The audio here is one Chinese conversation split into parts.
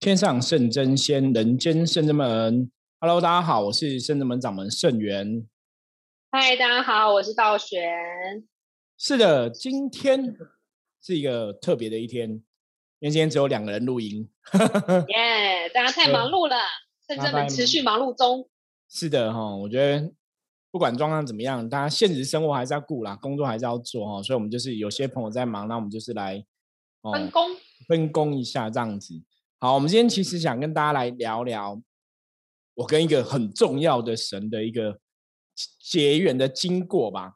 天上圣真仙，人间圣真门。Hello，大家好，我是圣真门掌门圣元。嗨，大家好，我是道玄。是的，今天是一个特别的一天，因为今天只有两个人录音。耶，大家太忙碌了，圣真门持续忙碌中。是的哈，我觉得不管状况怎么样，大家现实生活还是要顾啦，工作还是要做哈。所以，我们就是有些朋友在忙，那我们就是来分工分工一下这样子。好，我们今天其实想跟大家来聊聊，我跟一个很重要的神的一个结缘的经过吧。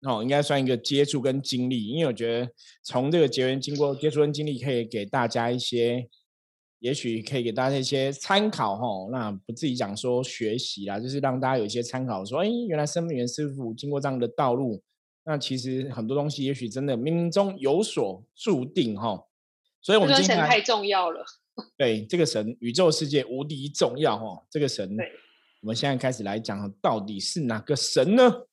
哦，应该算一个接触跟经历，因为我觉得从这个结缘经过、接触跟经历，可以给大家一些，也许可以给大家一些参考哈。那不自己讲说学习啦，就是让大家有一些参考，说，哎，原来生命源师傅经过这样的道路，那其实很多东西，也许真的冥冥中有所注定哈。所以，我们今天太重要了。对这个神，宇宙世界无敌重要哦。这个神，我们现在开始来讲，到底是哪个神呢？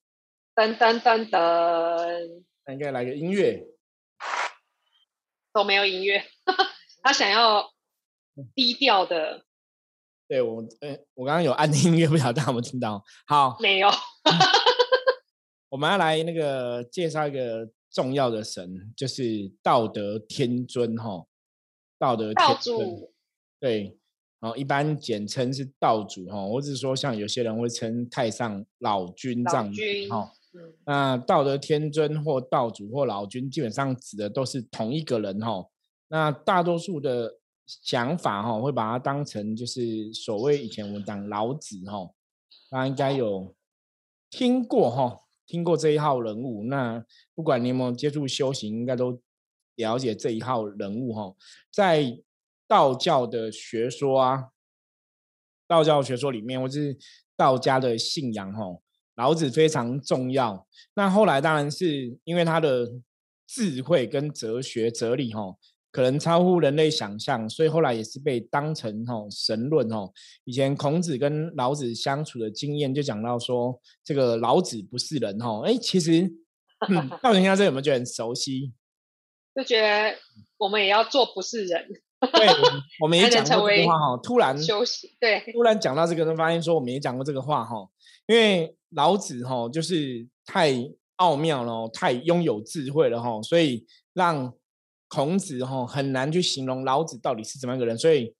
噔噔噔噔，那应该来个音乐，都没有音乐。他想要低调的。对我，呃，我刚刚有按音乐，不晓得大家有没有听到？好，没有。我们要来那个介绍一个重要的神，就是道德天尊哈。道德道主，对，然后一般简称是道主哈，或者说像有些人会称太上老君这样子哈。那道德天尊或道主或老君，基本上指的都是同一个人哈。那大多数的想法哈，会把它当成就是所谓以前我们讲老子哈，大家应该有听过哈，听过这一号人物。那不管你有没有接触修行，应该都。了解这一号人物哈，在道教的学说啊，道教学说里面，或是道家的信仰哈，老子非常重要。那后来当然是因为他的智慧跟哲学哲理哈，可能超乎人类想象，所以后来也是被当成哈神论哈。以前孔子跟老子相处的经验就讲到说，这个老子不是人哈。哎，其实嗯道玄听到这有没有觉得很熟悉？就觉得我们也要做不是人，对，我们也讲过这个话哈。突然休息，对，突然讲到这个，就发现说我们也讲过这个话哈。因为老子哈就是太奥妙了，太拥有智慧了哈，所以让孔子哈很难去形容老子到底是怎么样个人。所以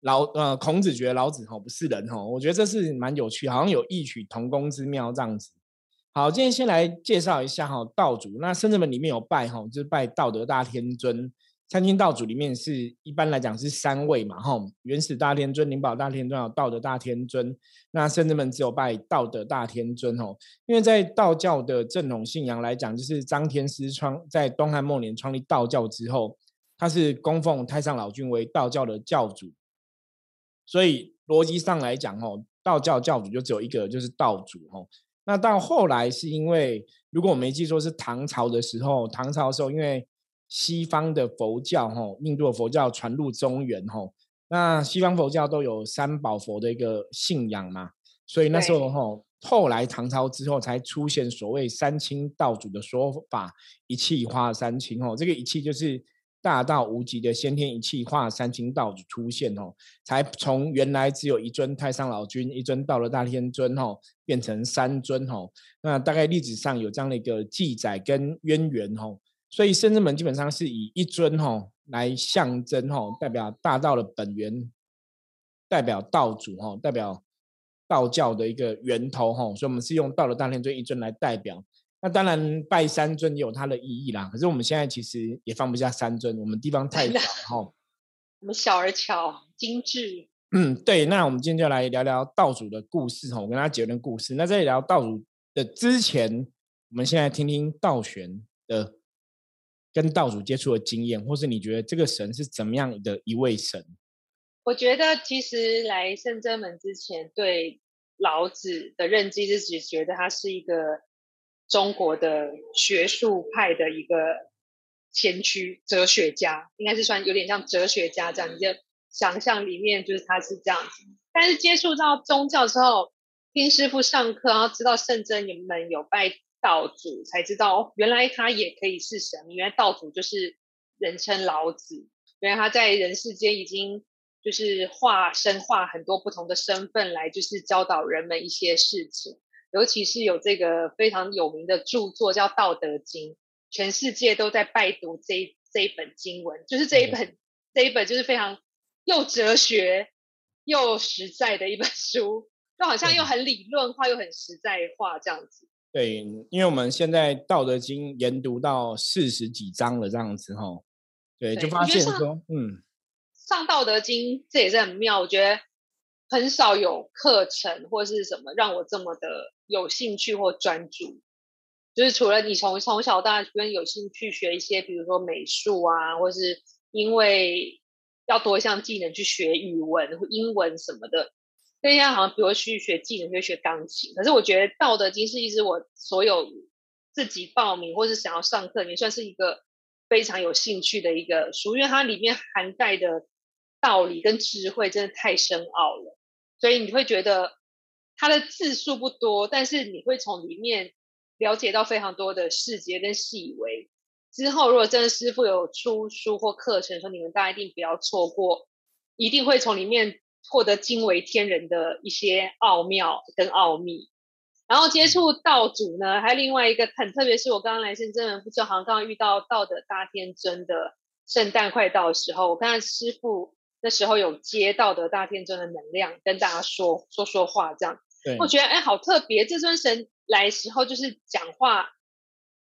老呃孔子觉得老子哈不是人哈，我觉得这是蛮有趣，好像有异曲同工之妙这样子。好，今天先来介绍一下哈道祖。那圣人门里面有拜哈，就是拜道德大天尊。三清道祖里面是一般来讲是三位嘛哈，元始大天尊、灵宝大天尊、有道德大天尊。那圣人门只有拜道德大天尊哦，因为在道教的正统信仰来讲，就是张天师创在东汉末年创立道教之后，他是供奉太上老君为道教的教主，所以逻辑上来讲哦，道教教主就只有一个，就是道主哦。那到后来是因为，如果我没记错，是唐朝的时候，唐朝的时候，因为西方的佛教，哈，印度的佛教传入中原，哈，那西方佛教都有三宝佛的一个信仰嘛，所以那时候，哈，后来唐朝之后才出现所谓三清道主的说法，一气化三清，哦，这个一气就是。大道无极的先天一气化三清道主出现哦，才从原来只有一尊太上老君、一尊道了大天尊哦，变成三尊哦。那大概历史上有这样的一个记载跟渊源哦。所以圣人门基本上是以一尊哦来象征哦，代表大道的本源，代表道主哦，代表道教的一个源头哦。所以我们是用道德大天尊一尊来代表。那当然，拜三尊也有它的意义啦。可是我们现在其实也放不下三尊，我们地方太小哈。我们小而巧，精致。嗯，对。那我们今天就来聊聊道主的故事哈，我跟他结论故事。那在聊道主的之前，我们现在听听道玄的跟道主接触的经验，或是你觉得这个神是怎么样的一位神？我觉得其实来圣真门之前，对老子的认知是只觉得他是一个。中国的学术派的一个先驱哲学家，应该是算有点像哲学家这样，你就想象里面就是他是这样子。但是接触到宗教之后，听师傅上课，然后知道圣真你们有拜道祖，才知道哦原来他也可以是神。原来道祖就是人称老子，原来他在人世间已经就是化身化很多不同的身份来，就是教导人们一些事情。尤其是有这个非常有名的著作叫《道德经》，全世界都在拜读这这一本经文，就是这一本这一本就是非常又哲学又实在的一本 书，就好像又很理论化又很实在化这样子。对，因为我们现在《道德经》研读到四十几章了，这样子哈，对，就发现说，嗯。上《道德经》这也是很妙，我觉得很少有课程或是什么让我这么的有兴趣或专注。就是除了你从从小到大跟有兴趣学一些，比如说美术啊，或是因为要多一项技能去学语文或英文什么的。现在好像比如去学技能，就学钢琴。可是我觉得《道德经》是一直我所有自己报名或是想要上课，也算是一个非常有兴趣的一个书，因为它里面涵盖的。道理跟智慧真的太深奥了，所以你会觉得它的字数不多，但是你会从里面了解到非常多的细节跟细微。之后如果真的师傅有出书或课程，说你们大家一定不要错过，一定会从里面获得惊为天人的一些奥妙跟奥秘。然后接触道主呢，还有另外一个很特别，是我刚刚来深圳门，不知道好像刚刚遇到道的大天真的圣诞快到的时候，我看到师傅。那时候有接到的大天尊的能量，跟大家说说说话，这样，我觉得哎，好特别。这尊神来时候，就是讲话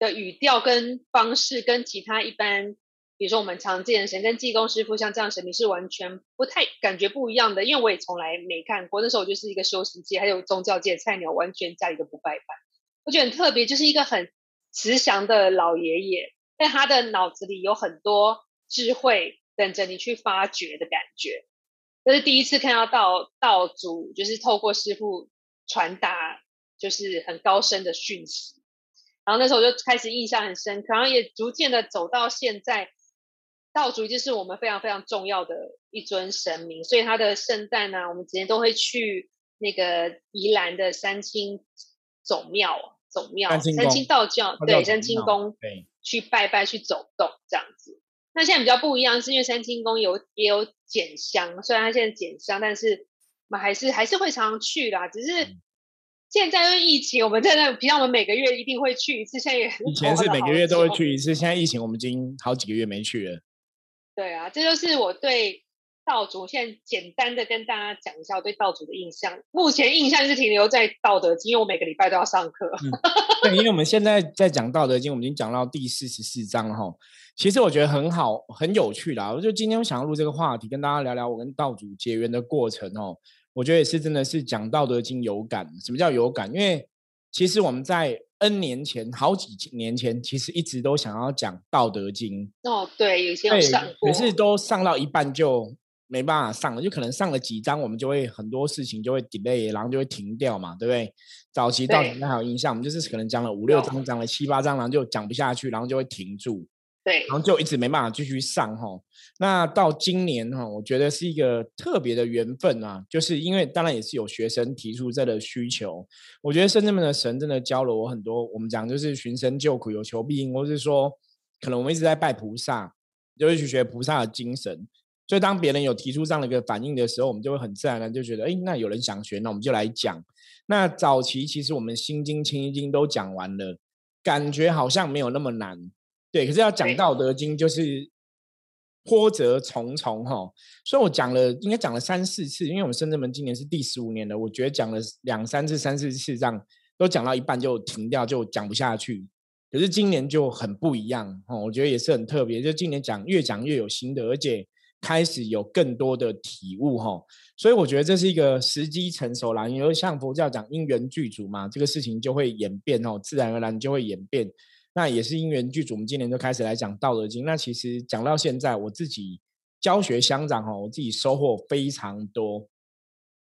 的语调跟方式，跟其他一般，比如说我们常见的神跟济公师傅像这样神明是完全不太感觉不一样的。因为我也从来没看过，那时候我就是一个修行界还有宗教界菜鸟，完全家里都不拜拜。我觉得很特别，就是一个很慈祥的老爷爷，但他的脑子里有很多智慧。等着你去发掘的感觉，这是第一次看到道道祖，就是透过师傅传达，就是很高深的讯息。然后那时候就开始印象很深刻，然后也逐渐的走到现在，道祖就是我们非常非常重要的一尊神明，所以他的圣诞呢，我们之前都会去那个宜兰的三清总庙，总庙三清道教对三清宫对去拜拜去走动这样子。那现在比较不一样，是因为三清宫有也有减香，虽然它现在减香，但是我们还是还是会常常去啦。只是现在因为疫情，我们在那平常我们每个月一定会去一次，现在也以前是每个月都会去一次，现在疫情我们已经好几个月没去了。对啊，这就是我对道主现在简单的跟大家讲一下我对道主的印象。目前印象是停留在道德经，因为我每个礼拜都要上课。对，因为我们现在在讲道德经，我们已经讲到第四十四章了哈。其实我觉得很好，很有趣啦。我就今天我想要录这个话题，跟大家聊聊我跟道主结缘的过程哦。我觉得也是真的是讲《道德经》有感。什么叫有感？因为其实我们在 N 年前、好几年前，其实一直都想要讲《道德经》。哦，对，有些上过，可是都上到一半就没办法上了，就可能上了几章，我们就会很多事情就会 delay，然后就会停掉嘛，对不对？早期到现在还有印象，我们就是可能讲了五六章，讲了七八章，然后就讲不下去，然后就会停住。对，然后就一直没办法继续上哈。那到今年哈，我觉得是一个特别的缘分啊，就是因为当然也是有学生提出这个需求。我觉得深圳们的神真的教了我很多。我们讲就是寻声救苦，有求必应，或是说可能我们一直在拜菩萨，就是去学菩萨的精神。所以当别人有提出这样的一个反应的时候，我们就会很自然的就觉得，哎，那有人想学，那我们就来讲。那早期其实我们心经、清经都讲完了，感觉好像没有那么难。对，可是要讲《道德经》，就是波折重重哈，所以我讲了，应该讲了三四次，因为我们深圳门今年是第十五年了，我觉得讲了两三次、三四次这样，都讲到一半就停掉，就讲不下去。可是今年就很不一样哦，我觉得也是很特别，就今年讲越讲越有心得，而且开始有更多的体悟哈，所以我觉得这是一个时机成熟啦，因为像佛教讲因缘具足嘛，这个事情就会演变哦，自然而然就会演变。那也是因缘具足，我们今年就开始来讲《道德经》。那其实讲到现在，我自己教学相长哈，我自己收获非常多。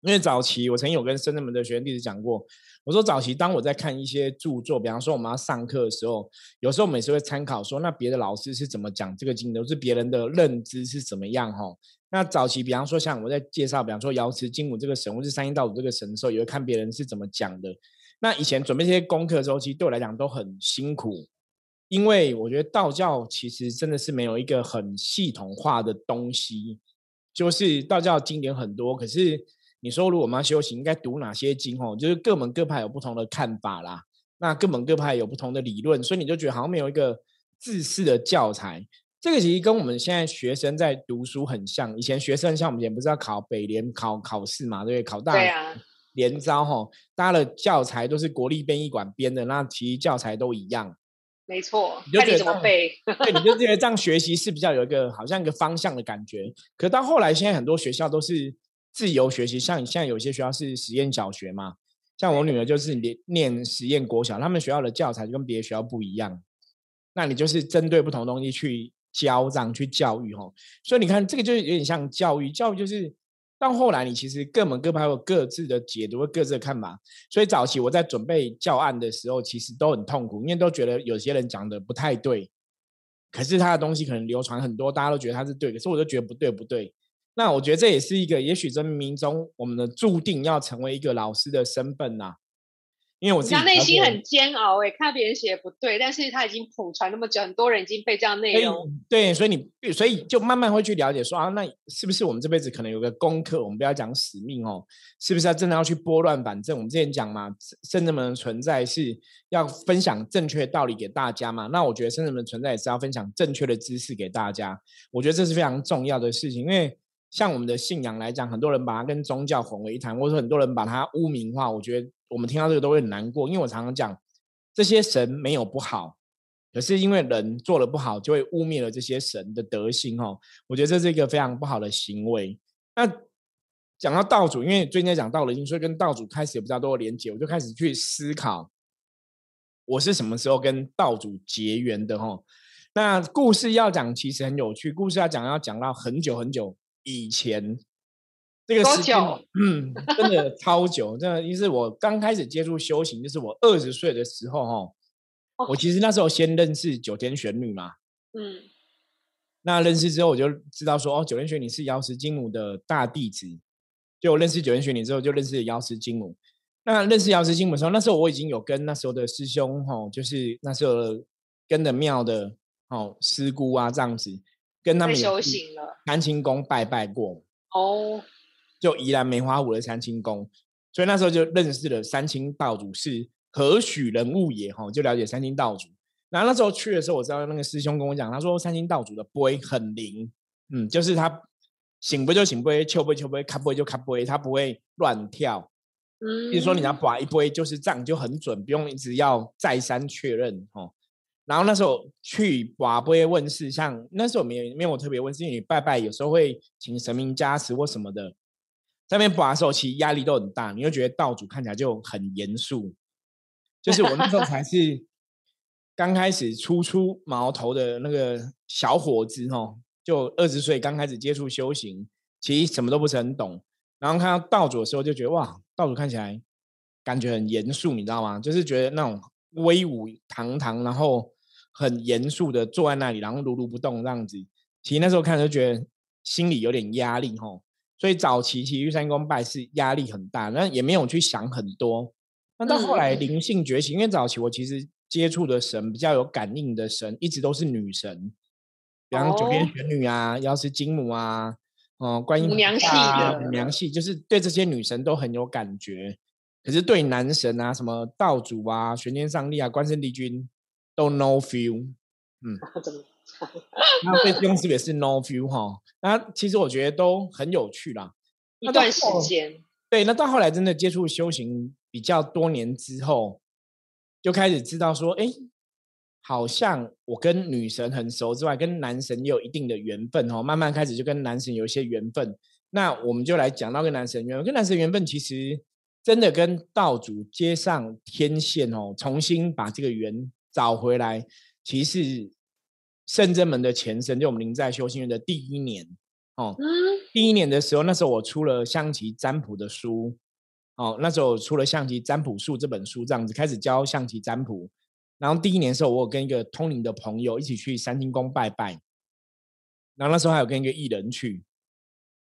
因为早期我曾经有跟深圳门的学员弟子讲过，我说早期当我在看一些著作，比方说我们要上课的时候，有时候每次会参考说，那别的老师是怎么讲这个经的，是别人的认知是怎么样哈。那早期比方说像我在介绍，比方说瑶池金母这个神，或是三阴道主这个神的时候，也会看别人是怎么讲的。那以前准备这些功课的时候，其实对我来讲都很辛苦。因为我觉得道教其实真的是没有一个很系统化的东西，就是道教经典很多，可是你说如果我们要修行，应该读哪些经？哦，就是各门各派有不同的看法啦。那各门各派有不同的理论，所以你就觉得好像没有一个自式的教材。这个其实跟我们现在学生在读书很像。以前学生像我们以前不是要考北联考考试嘛，对不对？考大联招哈，大家的教材都是国立编译馆编的，那其实教材都一样。没错，看你怎么背。对，你就觉得这样学习是比较有一个好像一个方向的感觉。可到后来，现在很多学校都是自由学习，像现在有些学校是实验小学嘛，像我女儿就是念念实验国小，他们学校的教材就跟别的学校不一样。那你就是针对不同东西去教，这样去教育吼。所以你看，这个就是有点像教育，教育就是。到后来，你其实各门各派有各自的解读、各自的看法。所以早期我在准备教案的时候，其实都很痛苦，因为都觉得有些人讲的不太对。可是他的东西可能流传很多，大家都觉得他是对，可是我就觉得不对，不对。那我觉得这也是一个，也许这冥冥中，我们的注定要成为一个老师的身份呐。因为我自己内心很煎熬哎，看别人写不对，但是他已经普传那么久，很多人已经被这样内容。对，所以你所以就慢慢会去了解说啊，那是不是我们这辈子可能有个功课？我们不要讲使命哦，是不是要真的要去拨乱反正？我们之前讲嘛，圣人们的存在是要分享正确道理给大家嘛。那我觉得圣人们存在也是要分享正确的知识给大家。我觉得这是非常重要的事情，因为像我们的信仰来讲，很多人把它跟宗教混为一谈，或者很多人把它污名化。我觉得。我们听到这个都会很难过，因为我常常讲，这些神没有不好，可是因为人做的不好，就会污蔑了这些神的德行哦。我觉得这是一个非常不好的行为。那讲到道主，因为最近在讲道德经，所以跟道主开始有比较多的连接，我就开始去思考，我是什么时候跟道主结缘的哦？那故事要讲其实很有趣，故事要讲要讲到很久很久以前。这个时间，嗯，真的超久。真的，就是我刚开始接触修行，就是我二十岁的时候，哈，我其实那时候先认识九天玄女嘛，嗯，那认识之后，我就知道说，哦，九天玄女是瑶池金母的大弟子。就我认识九天玄女之后，就认识瑶池金母。那认识瑶池金母的时候，那时候我已经有跟那时候的师兄，哈，就是那时候跟的庙的，哦，师姑啊这样子，跟他们修行了，南清宫拜拜过，哦。就宜兰梅花湖的三清宫，所以那时候就认识了三清道主是何许人物也哈，就了解三清道主。然后那时候去的时候，我知道那个师兄跟我讲，他说三清道主的杯很灵，嗯，就是他醒不就醒杯，敲杯敲杯，卡杯就卡杯，他不会乱跳。嗯，比如说你要把一杯就是这样就很准，不用一直要再三确认哈。然后那时候去把杯问事，像那时候没有没有特别问事，因为你拜拜有时候会请神明加持或什么的。在那边拔的时候，其实压力都很大，你会觉得道主看起来就很严肃。就是我那时候才 是刚开始初出茅头的那个小伙子哦，就二十岁刚开始接触修行，其实什么都不是很懂。然后看到道主的时候，就觉得哇，道主看起来感觉很严肃，你知道吗？就是觉得那种威武堂堂，然后很严肃的坐在那里，然后如如不动这样子。其实那时候看就觉得心里有点压力吼。所以早期去三公拜是压力很大，那也没有去想很多。那到后来灵性觉醒，因为早期我其实接触的神比较有感应的神，一直都是女神，比方九天玄女啊、瑶池金母啊、哦观音娘系的娘系，就是对这些女神都很有感觉。可是对男神啊，什么道主啊、玄天上帝啊、关圣帝君都 no feel。嗯。那对公司也是 no view 哈，那其实我觉得都很有趣啦。一段时间，对，那到后来真的接触修行比较多年之后，就开始知道说，哎，好像我跟女神很熟之外，跟男神也有一定的缘分哦。慢慢开始就跟男神有一些缘分。那我们就来讲到跟男神缘分，跟男神缘分其实真的跟道主接上天线哦，重新把这个缘找回来，其实。圣真门的前身，就我们灵在修行院的第一年哦。第一年的时候，那时候我出了象棋占卜的书哦。那时候出了象棋占卜术这本书，这样子开始教象棋占卜。然后第一年的时候，我有跟一个通灵的朋友一起去三清宫拜拜。然后那时候还有跟一个艺人去。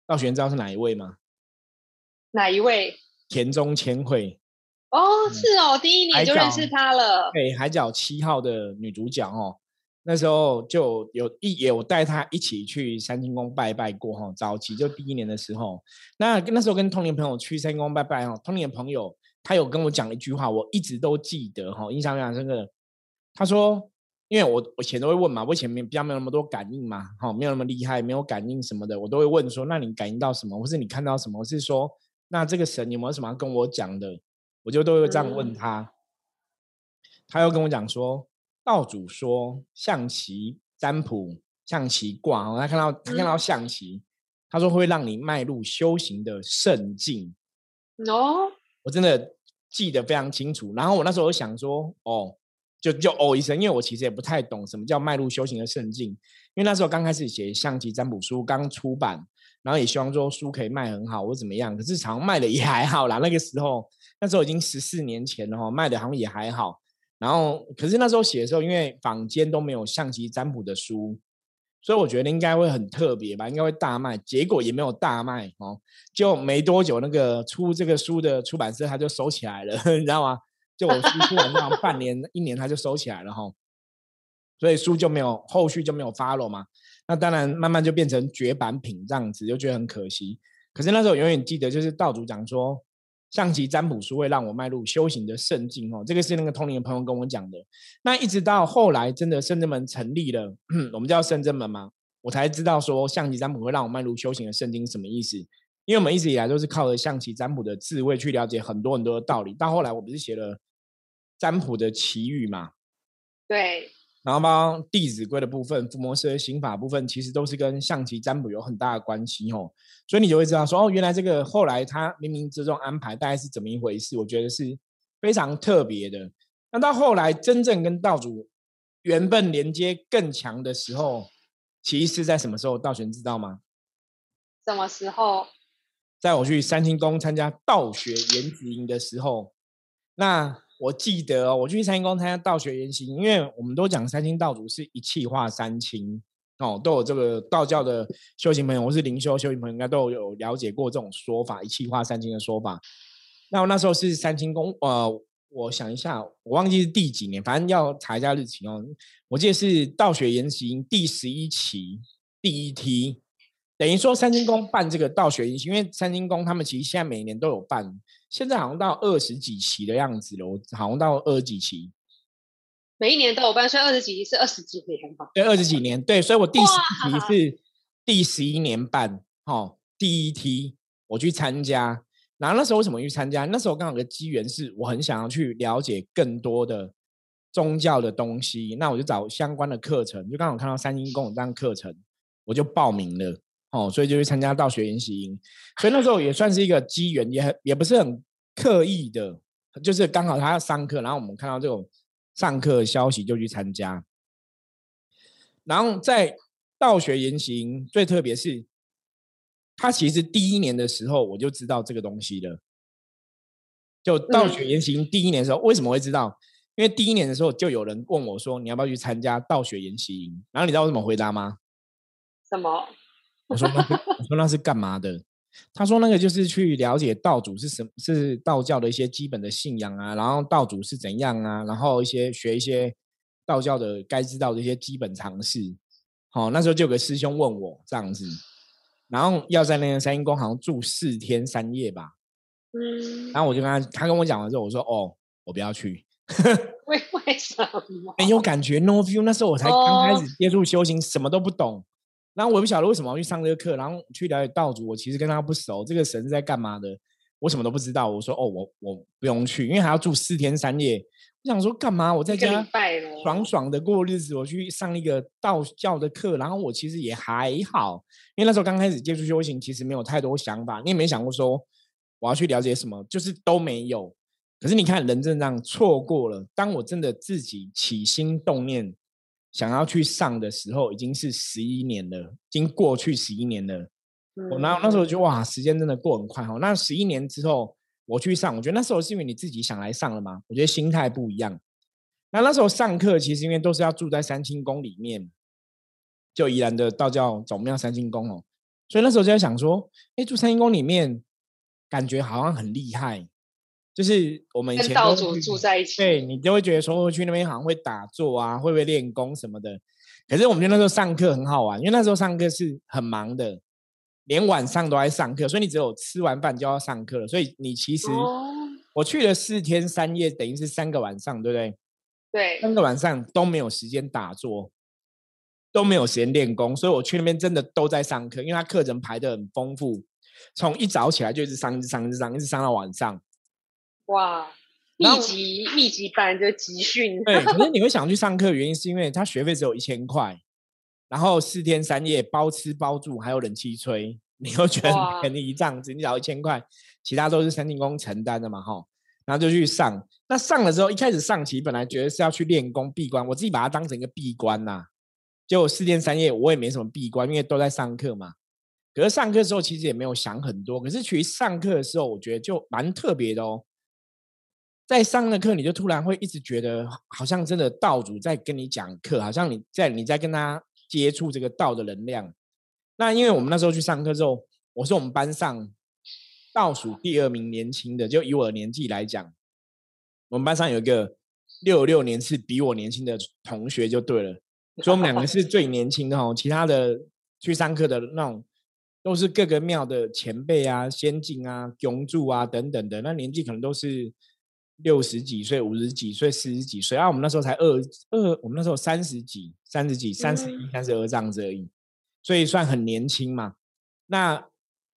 道玄知道是哪一位吗？哪一位？田中千惠。哦，是哦，第一年就认识她了。对，海角七号的女主角哦。那时候就有一也有带她一起去三清宫拜拜过哈，早期就第一年的时候，那那时候跟童年朋友去三清宫拜拜哈，童年朋友他有跟我讲一句话，我一直都记得哈，印象非常深刻。他说，因为我我以前都会问嘛，我以前没比较没有那么多感应嘛，哈，没有那么厉害，没有感应什么的，我都会问说，那你感应到什么，或是你看到什么？是说，那这个神有没有什么要跟我讲的？我就都会这样问他。他又跟我讲说。道主说象棋占卜、象棋卦，他看到他看到象棋，他说会让你迈入修行的圣境。哦，我真的记得非常清楚。然后我那时候想说，哦，就就哦一声，因为我其实也不太懂什么叫迈入修行的圣境。因为那时候刚开始写象棋占卜书，刚出版，然后也希望说书可以卖很好或怎么样。可是常卖的也还好啦。那个时候，那时候已经十四年前了哈，卖的好像也还好。然后，可是那时候写的时候，因为坊间都没有象棋占卜的书，所以我觉得应该会很特别吧，应该会大卖。结果也没有大卖哦，就没多久，那个出这个书的出版社他就收起来了，你知道吗？就我书出完这样半年、一年，他就收起来了哈。所以书就没有后续就没有发了嘛。那当然，慢慢就变成绝版品这样子，就觉得很可惜。可是那时候永远记得，就是道主讲说。象棋占卜书会让我迈入修行的圣境哦，这个是那个通灵的朋友跟我讲的。那一直到后来真的圣真门成立了，我们叫圣真门嘛，我才知道说象棋占卜会让我迈入修行的圣境什么意思。因为我们一直以来都是靠着象棋占卜的智慧去了解很多很多的道理。到后来我不是写了占卜的奇遇嘛？对。然后帮《弟子规》的部分、伏魔师的刑法部分，其实都是跟象棋占卜有很大的关系哦。所以你就会知道说，哦，原来这个后来他冥冥之中安排大概是怎么一回事？我觉得是非常特别的。那到后来真正跟道主缘分连接更强的时候，其实是在什么时候？道玄知道吗？什么时候？在我去三清宫参加道学研子营的时候，那。我记得我去三清宫参加道学研习，因为我们都讲三清道祖是一气化三清哦，都有这个道教的修行朋友或是灵修修行朋友应该都有了解过这种说法，一气化三清的说法。那我那时候是三清宫，呃，我想一下，我忘记是第几年，反正要查一下日期哦。我记得是道学研习第十一期第一梯，等于说三清宫办这个道学因为三清宫他们其实现在每年都有办。现在好像到二十几期的样子了，我好像到二十几期，每一年都有办，所以二十几期是二十几年吧？对，二十几年，对，所以我第十期是第十一年办，哦，第一梯我去参加，然后那时候为什么去参加？那时候刚好个机缘，是我很想要去了解更多的宗教的东西，那我就找相关的课程，就刚好看到三星宫有这样课程，我就报名了。哦，所以就去参加道学研习营，所以那时候也算是一个机缘，也很也不是很刻意的，就是刚好他要上课，然后我们看到这种上课消息就去参加。然后在道学研习营最特别是，他其实第一年的时候我就知道这个东西了。就道学研习营第一年的时候，为什么会知道？因为第一年的时候就有人问我说：“你要不要去参加道学研习营？”然后你知道我怎么回答吗？什么？我说那我说那是干嘛的？他说那个就是去了解道主是什么是道教的一些基本的信仰啊，然后道主是怎样啊，然后一些学一些道教的该知道的一些基本常识。好，那时候就有个师兄问我这样子，然后要在那个三阴宫好像住四天三夜吧。嗯。然后我就跟他，他跟我讲完之后，我说哦，我不要去。为为什么？没有感觉，no feel。那时候我才刚开始接触修行，什么都不懂。然后我也不晓得为什么要去上这个课，然后去了解道主。我其实跟他不熟，这个神是在干嘛的，我什么都不知道。我说哦，我我不用去，因为还要住四天三夜。我想说干嘛？我在家爽爽的过日子，我去上一个道教的课，然后我其实也还好，因为那时候刚开始接触修行，其实没有太多想法，你也没想过说我要去了解什么，就是都没有。可是你看，人真这样错过了。当我真的自己起心动念。想要去上的时候，已经是十一年了，已经过去十一年了。我那那时候就哇，时间真的过很快哈。那十一年之后，我去上，我觉得那时候是因为你自己想来上了嘛。我觉得心态不一样。那那时候上课，其实因为都是要住在三清宫里面，就宜兰的道教总庙三清宫哦，所以那时候就在想说，哎，住三清宫里面，感觉好像很厉害。就是我们以前道主住在一起，对你就会觉得说，去那边好像会打坐啊，会不会练功什么的。可是我们那时候上课很好玩，因为那时候上课是很忙的，连晚上都在上课，所以你只有吃完饭就要上课了。所以你其实我去了四天三夜，等于是三个晚上，对不对？对，三个晚上都没有时间打坐，都没有时间练功，所以我去那边真的都在上课，因为他课程排的很丰富，从一早起来就一直上，一直上，一直上，一直上到晚上。哇！密集密集班就集训，对。可是你会想去上课，原因是因为他学费只有一千块，然后四天三夜包吃包住，还有冷气吹，你又觉得便宜这样子，你只要一千块，其他都是三进工承担的嘛，哈。然后就去上，那上了之后，一开始上期本来觉得是要去练功闭关，我自己把它当成一个闭关呐。结果四天三夜我也没什么闭关，因为都在上课嘛。可是上课的时候其实也没有想很多，可是其实上课的时候我觉得就蛮特别的哦。在上的课，你就突然会一直觉得，好像真的道主在跟你讲课，好像你在你在跟他接触这个道的能量。那因为我们那时候去上课之后，我是我们班上倒数第二名年轻的，就以我的年纪来讲，我们班上有一个六六年是比我年轻的同学就对了，所以我们两个是最年轻的哦。其他的去上课的那种都是各个庙的前辈啊、先进啊、雄柱啊等等的，那年纪可能都是。六十几岁、五十几岁、四十几岁啊！我们那时候才二二，我们那时候三十几、三十几、三十一、三十二这样子而已，所以算很年轻嘛。那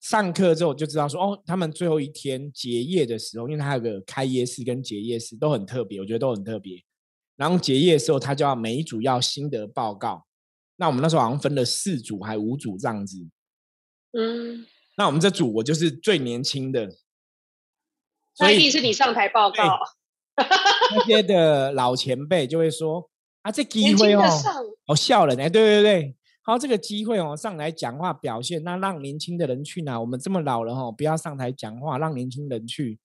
上课之后就知道说，哦，他们最后一天结业的时候，因为他有个开业式跟结业式都很特别，我觉得都很特别。然后结业的时候，他就要每一组要心得报告。那我们那时候好像分了四组还五组这样子。嗯。那我们这组我就是最年轻的。那一定是你上台报告，那些的老前辈就会说啊，这机会哦，哦笑了，哎，对对对，好，这个机会哦，上来讲话表现，那让年轻的人去哪？我们这么老了哦，不要上台讲话，让年轻人去。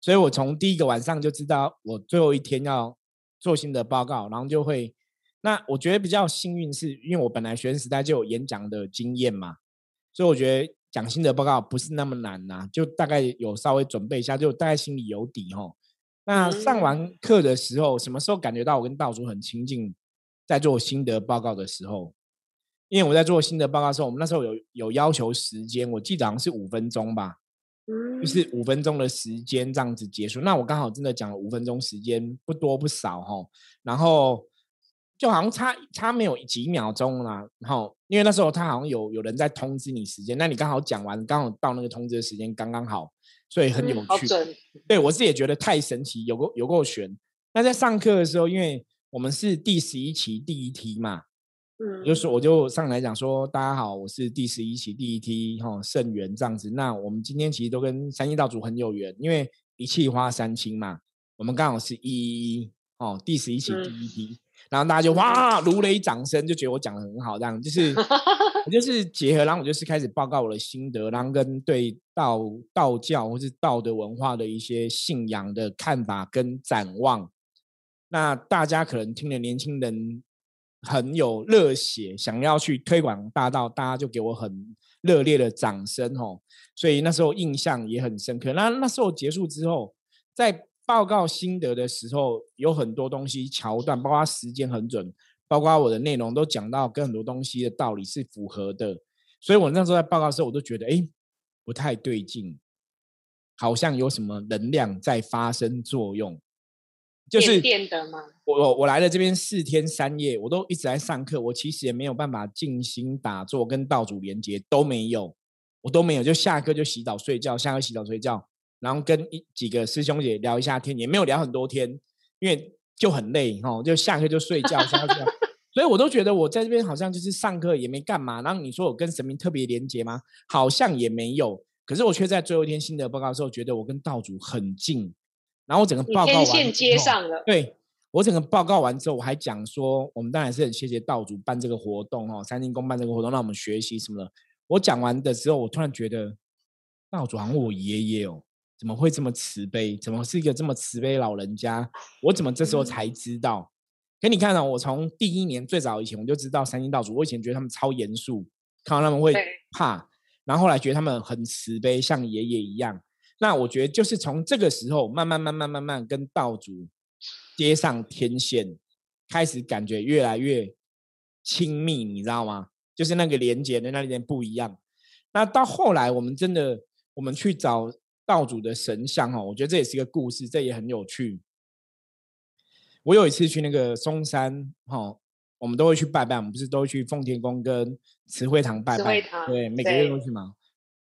所以我从第一个晚上就知道，我最后一天要做新的报告，然后就会。那我觉得比较幸运，是因为我本来学生时代就有演讲的经验嘛，所以我觉得。讲心得报告不是那么难呐，就大概有稍微准备一下，就大概心里有底吼。那上完课的时候，什么时候感觉到我跟道主很亲近？在做心得报告的时候，因为我在做心得报告的时候，我们那时候有有要求时间，我记得好像是五分钟吧，就是五分钟的时间这样子结束。那我刚好真的讲了五分钟时间，不多不少哈，然后。就好像差差没有几秒钟啦，然后因为那时候他好像有有人在通知你时间，那你刚好讲完，刚好到那个通知的时间刚刚好，所以很有趣。对我自己也觉得太神奇，有够有够悬。那在上课的时候，因为我们是第十一期第一梯嘛，嗯，就是我就上来讲说，大家好，我是第十一期第一梯哈圣元这样子。那我们今天其实都跟三一道主很有缘，因为一气花三清嘛，我们刚好是一一哦第十一期第一梯。然后大家就哇如雷掌声，就觉得我讲的很好，这样就是 我就是结合，然后我就是开始报告我的心得，然后跟对道道教或是道德文化的一些信仰的看法跟展望。那大家可能听了年轻人很有热血，想要去推广大道，大家就给我很热烈的掌声哦。所以那时候印象也很深刻。那那时候结束之后，在。报告心得的时候，有很多东西桥段，包括时间很准，包括我的内容都讲到跟很多东西的道理是符合的，所以我那时候在报告的时候，我都觉得哎不太对劲，好像有什么能量在发生作用，就是电的吗？我我来了这边四天三夜，我都一直在上课，我其实也没有办法静心打坐跟道主连接都没有，我都没有，就下课就洗澡睡觉，下课洗澡睡觉。然后跟一几个师兄姐聊一下天，也没有聊很多天，因为就很累哈，就下课就睡觉，睡觉。所以我都觉得我在这边好像就是上课也没干嘛。然后你说我跟神明特别连接吗？好像也没有。可是我却在最后一天心得报告的时候，觉得我跟道主很近。然后我整个报告完，线接上了。对我整个报告完之后，我还讲说，我们当然是很谢谢道主办这个活动哦，三星宫办这个活动，让我们学习什么的。我讲完的时候，我突然觉得道主好像我爷爷哦。怎么会这么慈悲？怎么是一个这么慈悲老人家？我怎么这时候才知道？可你看啊，我从第一年最早以前我就知道三星道主。我以前觉得他们超严肃，看到他们会怕，然后后来觉得他们很慈悲，像爷爷一样。那我觉得就是从这个时候，慢慢慢慢慢慢跟道主接上天线，开始感觉越来越亲密，你知道吗？就是那个连接的那点不一样。那到后来，我们真的我们去找道主的神像哦，我觉得这也是一个故事，这也很有趣。我有一次去那个松山哈，我们都会去拜拜，我们不是都会去奉天宫跟慈惠堂拜拜，对，每个月都去嘛。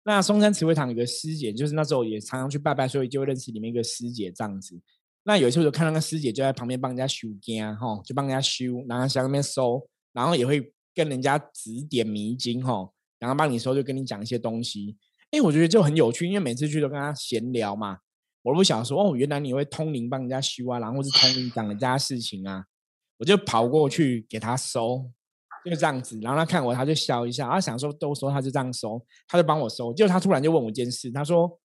那松山慈惠堂有个师姐，就是那时候也常常去拜拜，所以就会认识里面一个师姐这样子。那有一次我就看到那师姐就在旁边帮人家修经哈，就帮人家修，然后向那边收，然后也会跟人家指点迷津哈，然后帮你收，就跟你讲一些东西。哎，我觉得就很有趣，因为每次去都跟他闲聊嘛，我都不想说哦，原来你会通灵帮人家修啊，然后是通灵讲人家事情啊，我就跑过去给他收。就这样子，然后他看我，他就笑一下，他想说都说他就这样收，他就帮我收。结果他突然就问我一件事，他说：“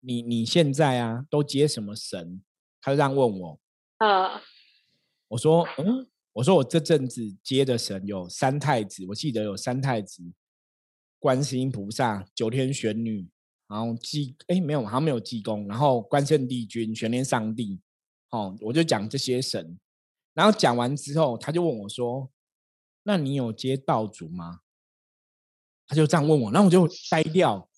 你你现在啊，都接什么神？”他就这样问我。啊，我说：“嗯，我说我这阵子接的神有三太子，我记得有三太子，观世音菩萨、九天玄女，然后济哎没有，好像没有济公，然后关圣帝君、玄天上帝。哦，我就讲这些神，然后讲完之后，他就问我说。”那你有接道主吗？他就这样问我，然后我就呆掉。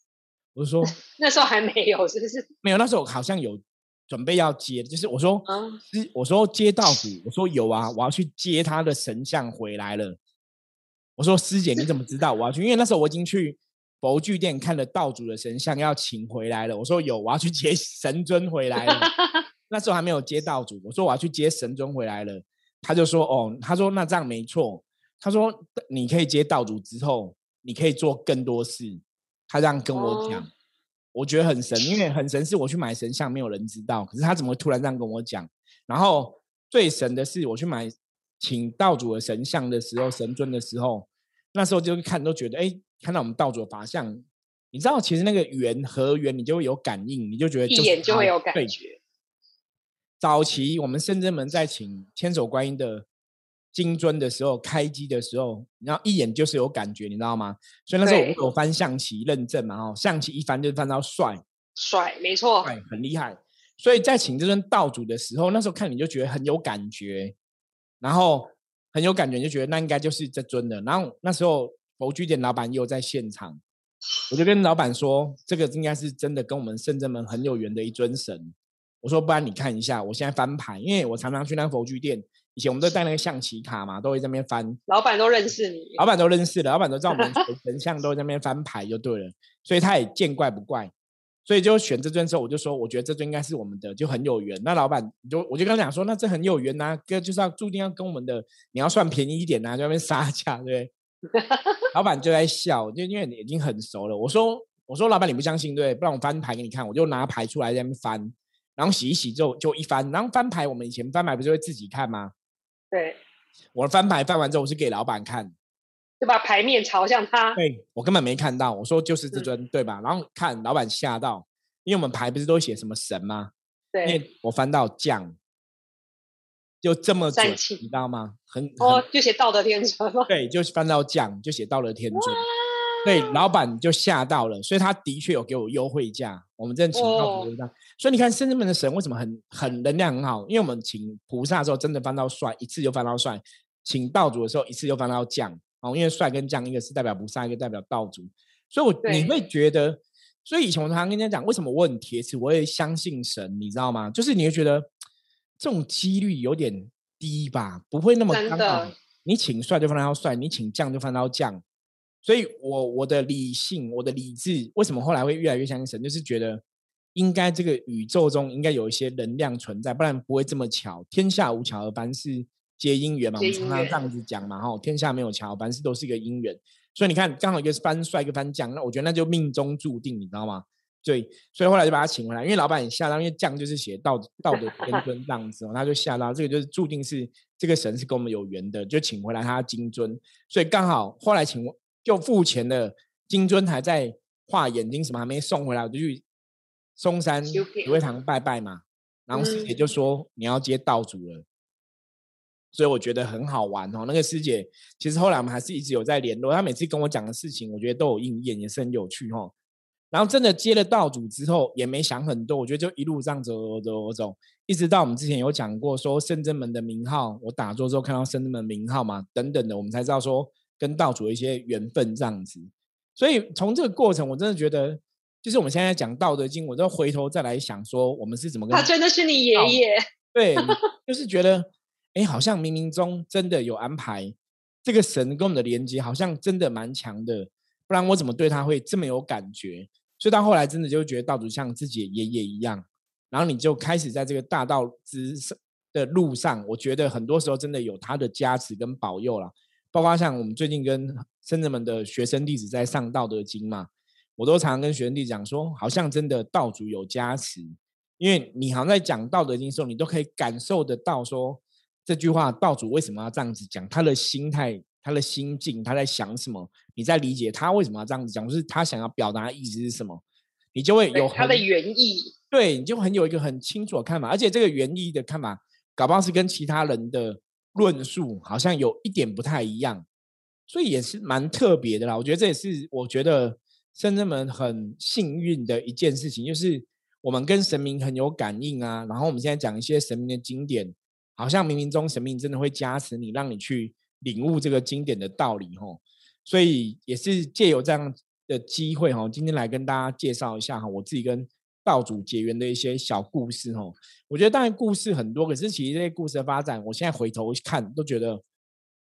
我就说 那时候还没有，是不是？没有，那时候好像有准备要接，就是我说，我说接道主，我说有啊，我要去接他的神像回来了。我说师姐你怎么知道我要去？因为那时候我已经去佛具店看了道主的神像要请回来了。我说有，我要去接 神尊回来了。那时候还没有接道主，我说我要去接神尊回来了。他就说哦，他说那这样没错。他说：“你可以接道主之后，你可以做更多事。”他这样跟我讲，我觉得很神，因为很神是我去买神像，没有人知道。可是他怎么突然这样跟我讲？然后最神的是，我去买请道主的神像的时候，神尊的时候，那时候就看都觉得，哎，看到我们道主的法相，你知道，其实那个圆和圆，你就会有感应，你就觉得一眼就会有感觉。早期我们深圳门在请千手观音的。金尊的时候，开机的时候，然后一眼就是有感觉，你知道吗？所以那时候我有翻象棋认证嘛，哦，象棋一翻就翻到帅，帅，没错，帅，很厉害。所以在请这尊道主的时候，那时候看你就觉得很有感觉，然后很有感觉，就觉得那应该就是这尊的。然后那时候佛具店老板又在现场，我就跟老板说，这个应该是真的跟我们圣真门很有缘的一尊神。我说，不然你看一下，我现在翻牌，因为我常常去那佛具店。以前我们都带那个象棋卡嘛，都会在那边翻。老板都认识你，老板都认识了，老板都知道我们 神像都在那边翻牌就对了，所以他也见怪不怪，所以就选这尊之后，我就说我觉得这尊应该是我们的，就很有缘。那老板就我就跟他讲说，那这很有缘呐，跟就是要注定要跟我们的，你要算便宜一点呐，在那边杀价，对不对老板就在笑，就因为你已经很熟了。我说我说老板你不相信对，不然我翻牌给你看，我就拿牌出来在那边翻，然后洗一洗之后就一翻，然后翻牌我们以前翻牌不是会自己看吗？对，我翻牌翻完之后，我是给老板看，就把牌面朝向他。对我根本没看到，我说就是这尊，对吧？然后看老板吓到，因为我们牌不是都写什么神吗？对，我翻到将，就这么准，你知道吗？很哦，就写道德天尊。对，就是翻到将，就写道德天尊。对，老板就吓到了，所以他的确有给我优惠价。我们真的请到菩萨，所以你看圣人们的神为什么很很能量很好？因为我们请菩萨的时候真的翻到帅，一次就翻到帅；请道主的时候一次就翻到将。哦，因为帅跟将一个是代表菩萨，一个代表道祖。所以，我你会觉得，所以以前我常常跟人家讲，为什么我很铁齿，我也相信神，你知道吗？就是你会觉得这种几率有点低吧，不会那么刚好。你请帅就翻到帅，你请将就翻到将。所以，我我的理性，我的理智，为什么后来会越来越相信神？就是觉得应该这个宇宙中应该有一些能量存在，不然不会这么巧。天下无巧而，凡事皆因缘嘛。我们常常这样子讲嘛，哈，天下没有桥，凡事都是一个姻缘。所以你看，刚好一个是翻帅，一个翻将，那我觉得那就命中注定，你知道吗？对，所以后来就把他请回来，因为老板也吓到，因为将就是写道道德天 尊这样子哦，他就吓到，这个就是注定是这个神是跟我们有缘的，就请回来他金尊。所以刚好后来请。就付钱的金尊还在画眼睛，什么还没送回来，我就去嵩山紫薇堂拜拜嘛。然后师姐就说你要接道主了，所以我觉得很好玩哦。那个师姐其实后来我们还是一直有在联络，她每次跟我讲的事情，我觉得都有应验，也是很有趣哦。然后真的接了道主之后，也没想很多，我觉得就一路这样走走走，一直到我们之前有讲过说圣真门的名号，我打坐之后看到圣真门名号嘛，等等的，我们才知道说跟道主的一些缘分这样子。所以从这个过程，我真的觉得，就是我们现在讲《道德经》，我都回头再来想说，我们是怎么跟他真的是你爷爷，对，就是觉得，哎，好像冥冥中真的有安排，这个神跟我们的连接好像真的蛮强的。不然我怎么对他会这么有感觉？所以到后来真的就觉得道主像自己的爷爷一样，然后你就开始在这个大道之上的路上，我觉得很多时候真的有他的加持跟保佑了。包括像我们最近跟深圳们的学生弟子在上道德经嘛，我都常常跟学生弟讲说，好像真的道主有加持，因为你好像在讲道德经的时候，你都可以感受得到说这句话道主为什么要这样子讲，他的心态。他的心境，他在想什么？你在理解他为什么要这样子讲，就是他想要表达的意思是什么？你就会有他的原意，对，你就很有一个很清楚的看法。而且这个原意的看法，搞不好是跟其他人的论述好像有一点不太一样，所以也是蛮特别的啦。我觉得这也是我觉得深圳们很幸运的一件事情，就是我们跟神明很有感应啊。然后我们现在讲一些神明的经典，好像冥冥中神明真的会加持你，让你去。领悟这个经典的道理哈，所以也是借由这样的机会哈，今天来跟大家介绍一下哈，我自己跟道主结缘的一些小故事哈。我觉得当然故事很多，可是其实这些故事的发展，我现在回头看都觉得，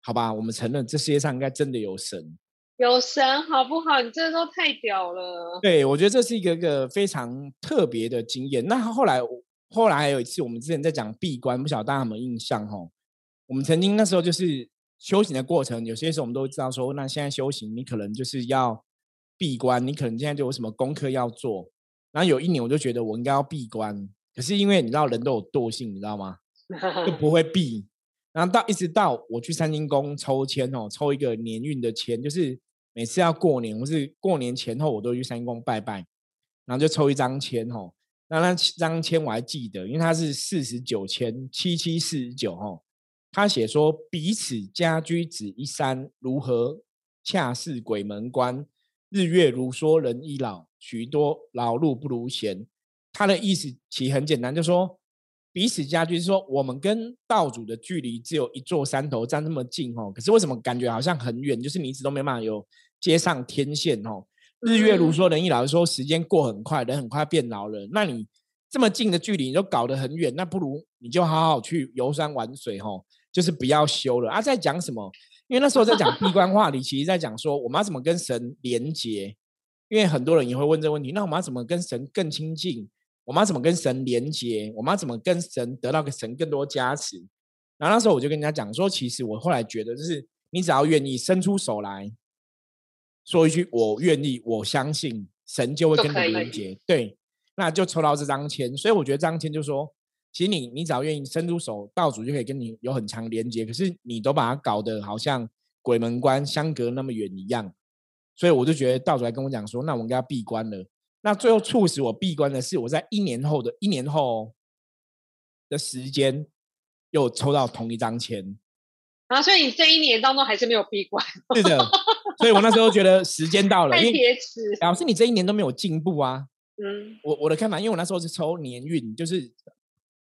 好吧，我们承认这世界上应该真的有神，有神好不好？你这都太屌了。对，我觉得这是一个个非常特别的经验。那后来后来还有一次，我们之前在讲闭关，不晓得大家有没有印象哦？我们曾经那时候就是。修行的过程，有些时候我们都知道说，那现在修行，你可能就是要闭关，你可能现在就有什么功课要做。然后有一年，我就觉得我应该要闭关，可是因为你知道人都有惰性，你知道吗？就不会闭。然后到一直到我去三清宫抽签哦，抽一个年运的签，就是每次要过年或是过年前后，我都去三清宫拜拜，然后就抽一张签哦。那那张签我还记得，因为它是四十九签，七七四十九哦。他写说：“彼此家居子一山，如何恰似鬼门关？日月如梭，人已老，许多劳碌不如闲。”他的意思其实很简单，就说彼此家居是说我们跟道主的距离只有一座山头，站那么近哦。可是为什么感觉好像很远？就是你一直都没办法有接上天线哦。日月如梭，人一老，说时间过很快，人很快变老了。那你这么近的距离，你都搞得很远，那不如你就好好去游山玩水吼。就是不要修了啊！在讲什么？因为那时候在讲闭关话里，其实在讲说我们要怎么跟神连接。因为很多人也会问这个问题：那我们要怎么跟神更亲近？我们要怎么跟神连接？我们要怎么跟神得到个神更多加持？然后那时候我就跟人家讲说，其实我后来觉得，就是你只要愿意伸出手来说一句“我愿意”，我相信神就会跟你连接。对，那就抽到这张签。所以我觉得这张签就说。其实你你只要愿意伸出手，道主就可以跟你有很强连接。可是你都把它搞得好像鬼门关相隔那么远一样，所以我就觉得道主来跟我讲说，那我应该要闭关了。那最后促使我闭关的是，我在一年后的一年后的时间又抽到同一张签啊，所以你这一年当中还是没有闭关。是的，所以我那时候觉得时间到了，太铁齿。老师，你这一年都没有进步啊？嗯，我我的看法，因为我那时候是抽年运，就是。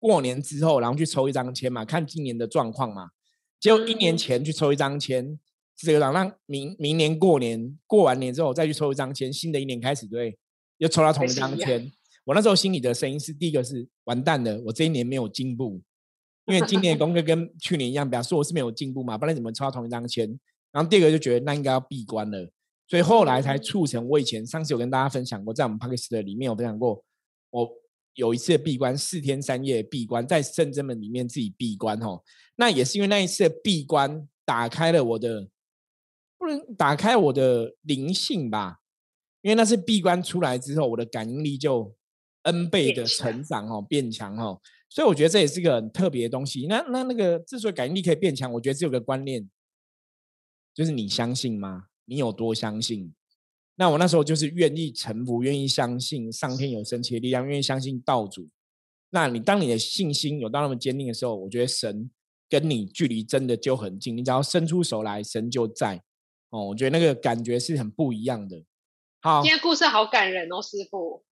过年之后，然后去抽一张签嘛，看今年的状况嘛。结果一年前去抽一张签，这个让让明明年过年过完年之后再去抽一张签，新的一年开始对，又抽到同一张签。我那时候心里的声音是：第一个是完蛋了，我这一年没有进步，因为今年的功课跟去年一样，表示我是没有进步嘛，不然怎么抽到同一张签？然后第二个就觉得那应该要闭关了，所以后来才促成我以前上次有跟大家分享过，在我们 p a k i s t 里面有分享过我。有一次闭关四天三夜闭关，在圣真门里面自己闭关哦。那也是因为那一次闭关打开了我的，不能打开我的灵性吧？因为那次闭关出来之后，我的感应力就 N 倍的成长哦，变强哦。所以我觉得这也是个很特别的东西。那那那个之所以感应力可以变强，我觉得只有个观念，就是你相信吗？你有多相信？那我那时候就是愿意臣服，愿意相信上天有神奇的力量，愿意相信道主。那你当你的信心有到那么坚定的时候，我觉得神跟你距离真的就很近。你只要伸出手来，神就在。哦，我觉得那个感觉是很不一样的。好今，天故事好感人哦，师傅，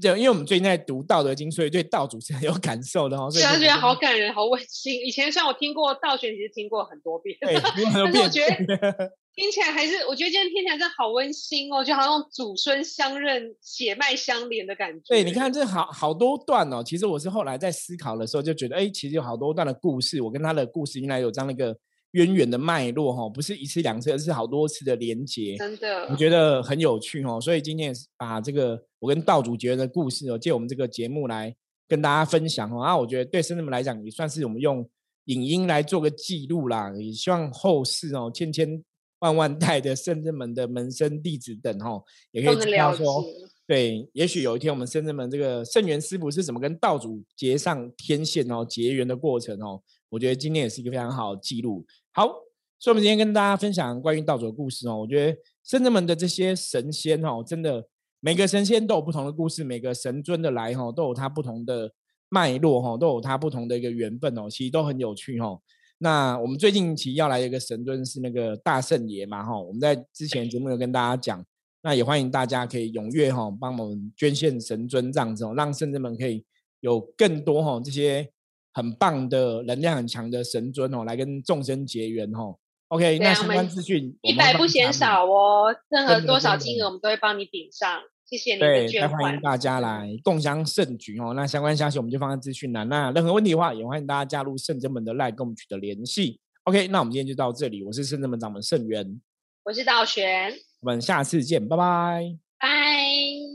就因为我们最近在读《道德经》，所以对道主是很有感受的哦。所以觉得好感人，好温馨。以前虽然我听过道玄，其实听过很多遍，对，多 但是我变觉得 听起来还是，我觉得今天听起来真的好温馨哦，就好像祖孙相认、血脉相连的感觉。对，你看这好好多段哦。其实我是后来在思考的时候，就觉得，哎，其实有好多段的故事，我跟他的故事原来有这样的一个渊源的脉络哈、哦，不是一次两次，而是好多次的连接。真的我，觉得很有趣哦，所以今天也是把这个我跟道主结缘的故事哦，借我们这个节目来跟大家分享哦。然后我觉得对生人们来讲，也算是我们用影音来做个记录啦，也希望后世哦，千千万万代的圣人们的门生弟子等哦，也可以。知道说，对，也许有一天我们圣人们这个圣元师傅是怎么跟道主结上天线哦，结缘的过程哦，我觉得今天也是一个非常好的记录。好，所以我们今天跟大家分享关于道主的故事哦，我觉得圣人们的这些神仙哦，真的每个神仙都有不同的故事，每个神尊的来哈、都有他不同的脉络哈、都有他不同的一个缘分哦，其实都很有趣哦。那我们最近其实要来一个神尊是那个大圣爷嘛哈、我们在之前节目有跟大家讲，那也欢迎大家可以踊跃哈、帮我们捐献神尊这样子哦，让圣人们可以有更多哈、这些很棒的能量很强的神尊哦，来跟众生结缘哦。OK，那相关资讯一百不嫌少哦，任何多少金额我们都会帮你顶上，谢谢你的对，捐再欢迎。大家来共享盛举哦。那相关消息我们就放在资讯栏。那任何问题的话，也欢迎大家加入圣真门的 line 跟我们取得联系。OK，那我们今天就到这里，我是圣真门掌门圣元，我是道玄，我们下次见，拜拜。拜。